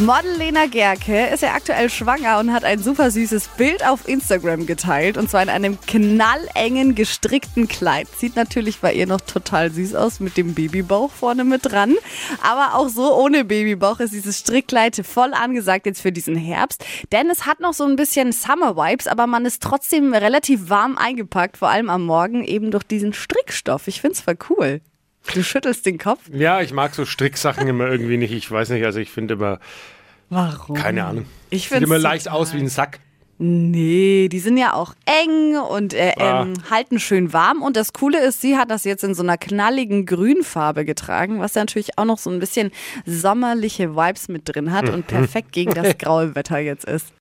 Model Lena Gerke ist ja aktuell schwanger und hat ein super süßes Bild auf Instagram geteilt. Und zwar in einem knallengen, gestrickten Kleid. Sieht natürlich bei ihr noch total süß aus mit dem Babybauch vorne mit dran. Aber auch so ohne Babybauch ist dieses Strickkleid voll angesagt jetzt für diesen Herbst. Denn es hat noch so ein bisschen Summer-Vibes, aber man ist trotzdem relativ warm eingepackt. Vor allem am Morgen eben durch diesen Strickstoff. Ich find's voll cool. Du schüttelst den Kopf. Ja, ich mag so Stricksachen immer irgendwie nicht. Ich weiß nicht, also ich finde immer, Warum? keine Ahnung. Ich Sieht finde immer leicht aus wie ein Sack. Nee, die sind ja auch eng und äh, Ah. ähm, halten schön warm. Und das Coole ist, sie hat das jetzt in so einer knalligen Grünfarbe getragen, was ja natürlich auch noch so ein bisschen sommerliche Vibes mit drin hat und perfekt gegen das graue Wetter jetzt ist.